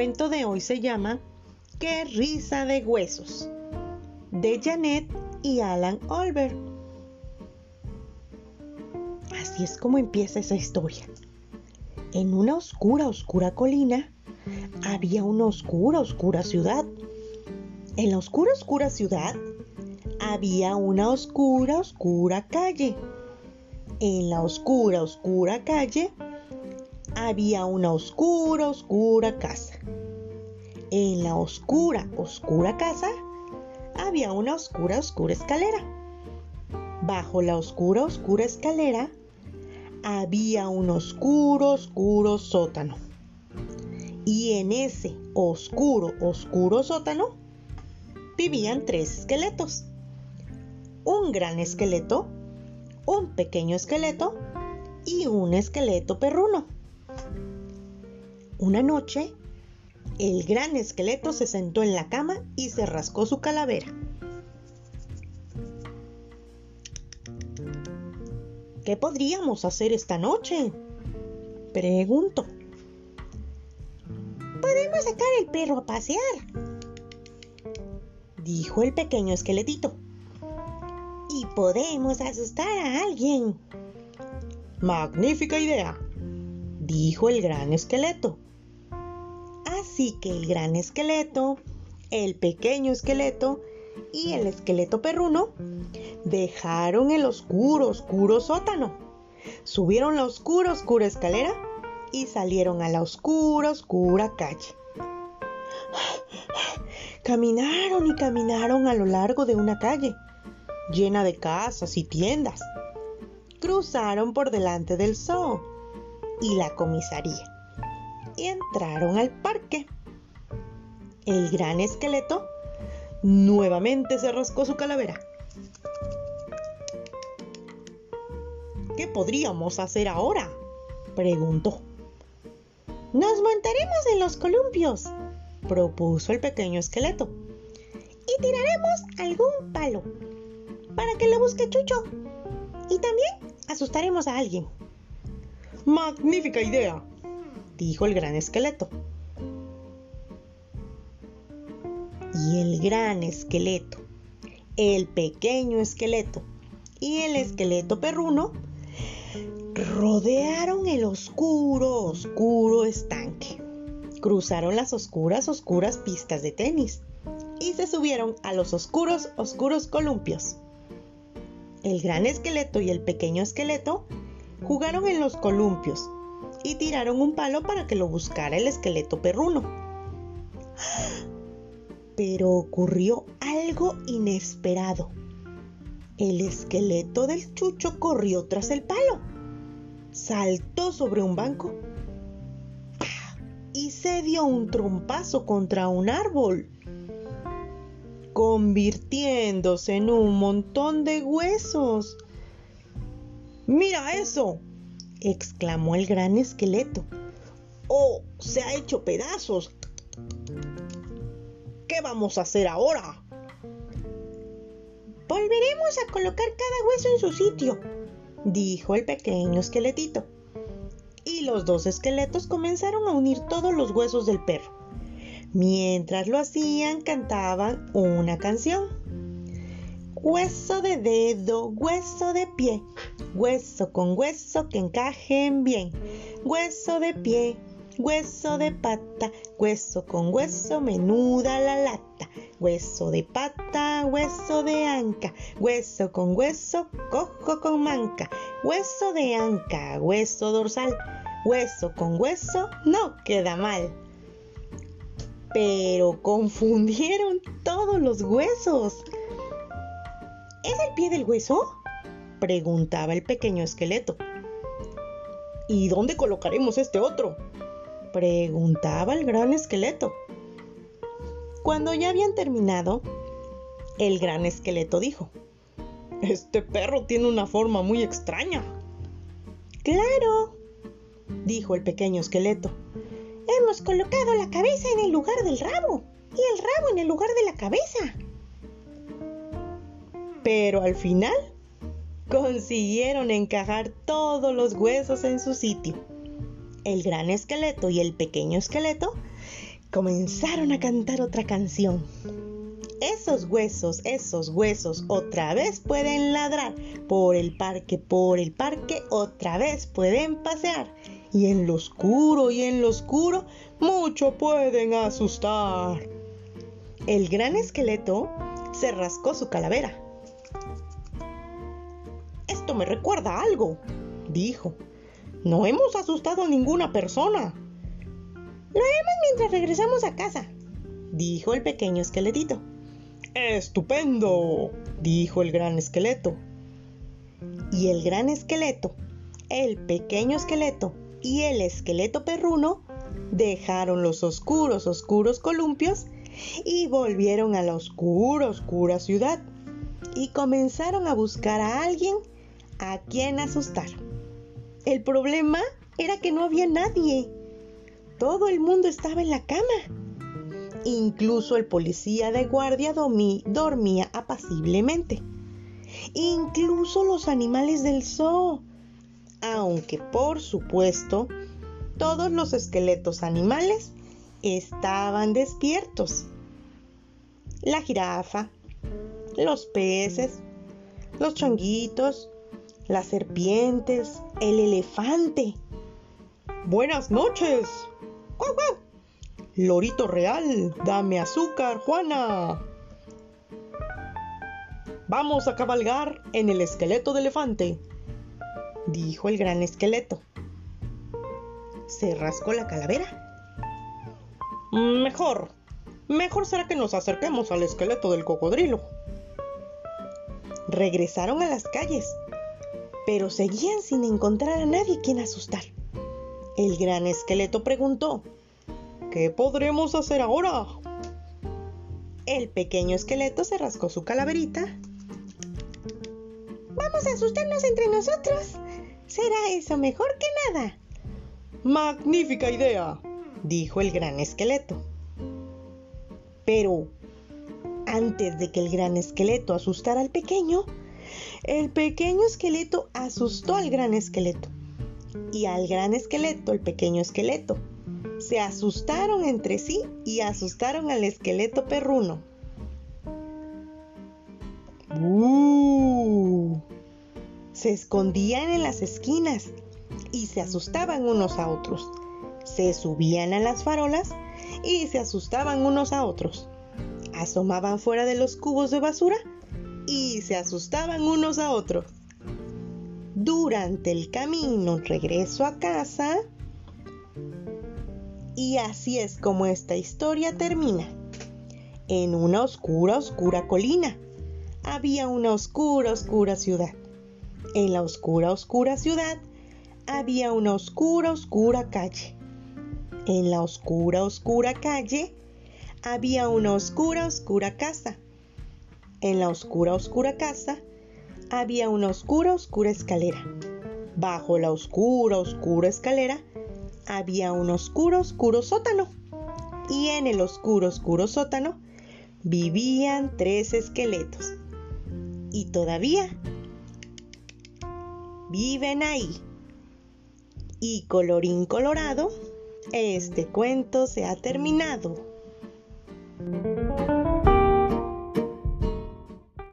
cuento de hoy se llama Qué risa de huesos, de Janet y Alan Olver. Así es como empieza esa historia. En una oscura, oscura colina había una oscura, oscura ciudad. En la oscura, oscura ciudad había una oscura, oscura calle. En la oscura, oscura calle había una oscura, oscura casa. En la oscura, oscura casa había una oscura, oscura escalera. Bajo la oscura, oscura escalera había un oscuro, oscuro sótano. Y en ese oscuro, oscuro sótano vivían tres esqueletos. Un gran esqueleto, un pequeño esqueleto y un esqueleto perruno. Una noche, el gran esqueleto se sentó en la cama y se rascó su calavera. ¿Qué podríamos hacer esta noche? Preguntó. Podemos sacar el perro a pasear, dijo el pequeño esqueletito. Y podemos asustar a alguien. Magnífica idea, dijo el gran esqueleto. Así que el gran esqueleto, el pequeño esqueleto y el esqueleto perruno dejaron el oscuro, oscuro sótano, subieron la oscura, oscura escalera y salieron a la oscura, oscura calle. Caminaron y caminaron a lo largo de una calle, llena de casas y tiendas. Cruzaron por delante del zoo y la comisaría y entraron al parque. El gran esqueleto nuevamente se rascó su calavera. ¿Qué podríamos hacer ahora? preguntó. Nos montaremos en los columpios, propuso el pequeño esqueleto. Y tiraremos algún palo para que lo busque Chucho. Y también asustaremos a alguien. Magnífica idea, dijo el gran esqueleto. Y el gran esqueleto, el pequeño esqueleto y el esqueleto perruno rodearon el oscuro, oscuro estanque. Cruzaron las oscuras, oscuras pistas de tenis y se subieron a los oscuros, oscuros columpios. El gran esqueleto y el pequeño esqueleto jugaron en los columpios y tiraron un palo para que lo buscara el esqueleto perruno. Pero ocurrió algo inesperado. El esqueleto del chucho corrió tras el palo, saltó sobre un banco y se dio un trompazo contra un árbol, convirtiéndose en un montón de huesos. ¡Mira eso! exclamó el gran esqueleto. ¡Oh! Se ha hecho pedazos. ¿Qué vamos a hacer ahora? Volveremos a colocar cada hueso en su sitio, dijo el pequeño esqueletito. Y los dos esqueletos comenzaron a unir todos los huesos del perro. Mientras lo hacían, cantaban una canción. Hueso de dedo, hueso de pie, hueso con hueso que encajen bien. Hueso de pie, hueso de pata, hueso con hueso, menuda la lata. Hueso de pata, hueso de anca, hueso con hueso, cojo con manca. Hueso de anca, hueso dorsal, hueso con hueso, no queda mal. Pero confundieron todos los huesos. ¿Es el pie del hueso? preguntaba el pequeño esqueleto. ¿Y dónde colocaremos este otro? Preguntaba el gran esqueleto. Cuando ya habían terminado, el gran esqueleto dijo, Este perro tiene una forma muy extraña. Claro, dijo el pequeño esqueleto. Hemos colocado la cabeza en el lugar del rabo y el rabo en el lugar de la cabeza. Pero al final consiguieron encajar todos los huesos en su sitio. El gran esqueleto y el pequeño esqueleto comenzaron a cantar otra canción. Esos huesos, esos huesos, otra vez pueden ladrar. Por el parque, por el parque, otra vez pueden pasear. Y en lo oscuro y en lo oscuro, mucho pueden asustar. El gran esqueleto se rascó su calavera. Esto me recuerda a algo, dijo. No hemos asustado a ninguna persona. Lo haremos mientras regresamos a casa, dijo el pequeño esqueletito. Estupendo, dijo el gran esqueleto. Y el gran esqueleto, el pequeño esqueleto y el esqueleto perruno dejaron los oscuros, oscuros columpios y volvieron a la oscura, oscura ciudad y comenzaron a buscar a alguien a quien asustar. El problema era que no había nadie. Todo el mundo estaba en la cama. Incluso el policía de guardia dormía apaciblemente. Incluso los animales del zoo. Aunque por supuesto todos los esqueletos animales estaban despiertos. La jirafa, los peces, los changuitos, las serpientes, el elefante. Buenas noches. Lorito real, dame azúcar, Juana. Vamos a cabalgar en el esqueleto de elefante, dijo el gran esqueleto. Se rascó la calavera. Mejor, mejor será que nos acerquemos al esqueleto del cocodrilo. Regresaron a las calles, pero seguían sin encontrar a nadie quien asustar. El gran esqueleto preguntó, ¿Qué podremos hacer ahora? El pequeño esqueleto se rascó su calaverita. Vamos a asustarnos entre nosotros. Será eso mejor que nada. Magnífica idea, dijo el gran esqueleto. Pero, antes de que el gran esqueleto asustara al pequeño, el pequeño esqueleto asustó al gran esqueleto. Y al gran esqueleto, el pequeño esqueleto, se asustaron entre sí y asustaron al esqueleto perruno. Se escondían en las esquinas y se asustaban unos a otros. Se subían a las farolas y se asustaban unos a otros. Asomaban fuera de los cubos de basura y se asustaban unos a otros. Durante el camino regreso a casa, y así es como esta historia termina. En una oscura, oscura colina había una oscura, oscura ciudad. En la oscura, oscura ciudad había una oscura, oscura calle. En la oscura, oscura calle había una oscura, oscura casa. En la oscura, oscura casa había una oscura, oscura escalera. Bajo la oscura, oscura escalera había un oscuro, oscuro sótano. Y en el oscuro, oscuro sótano vivían tres esqueletos. Y todavía viven ahí. Y colorín colorado, este cuento se ha terminado.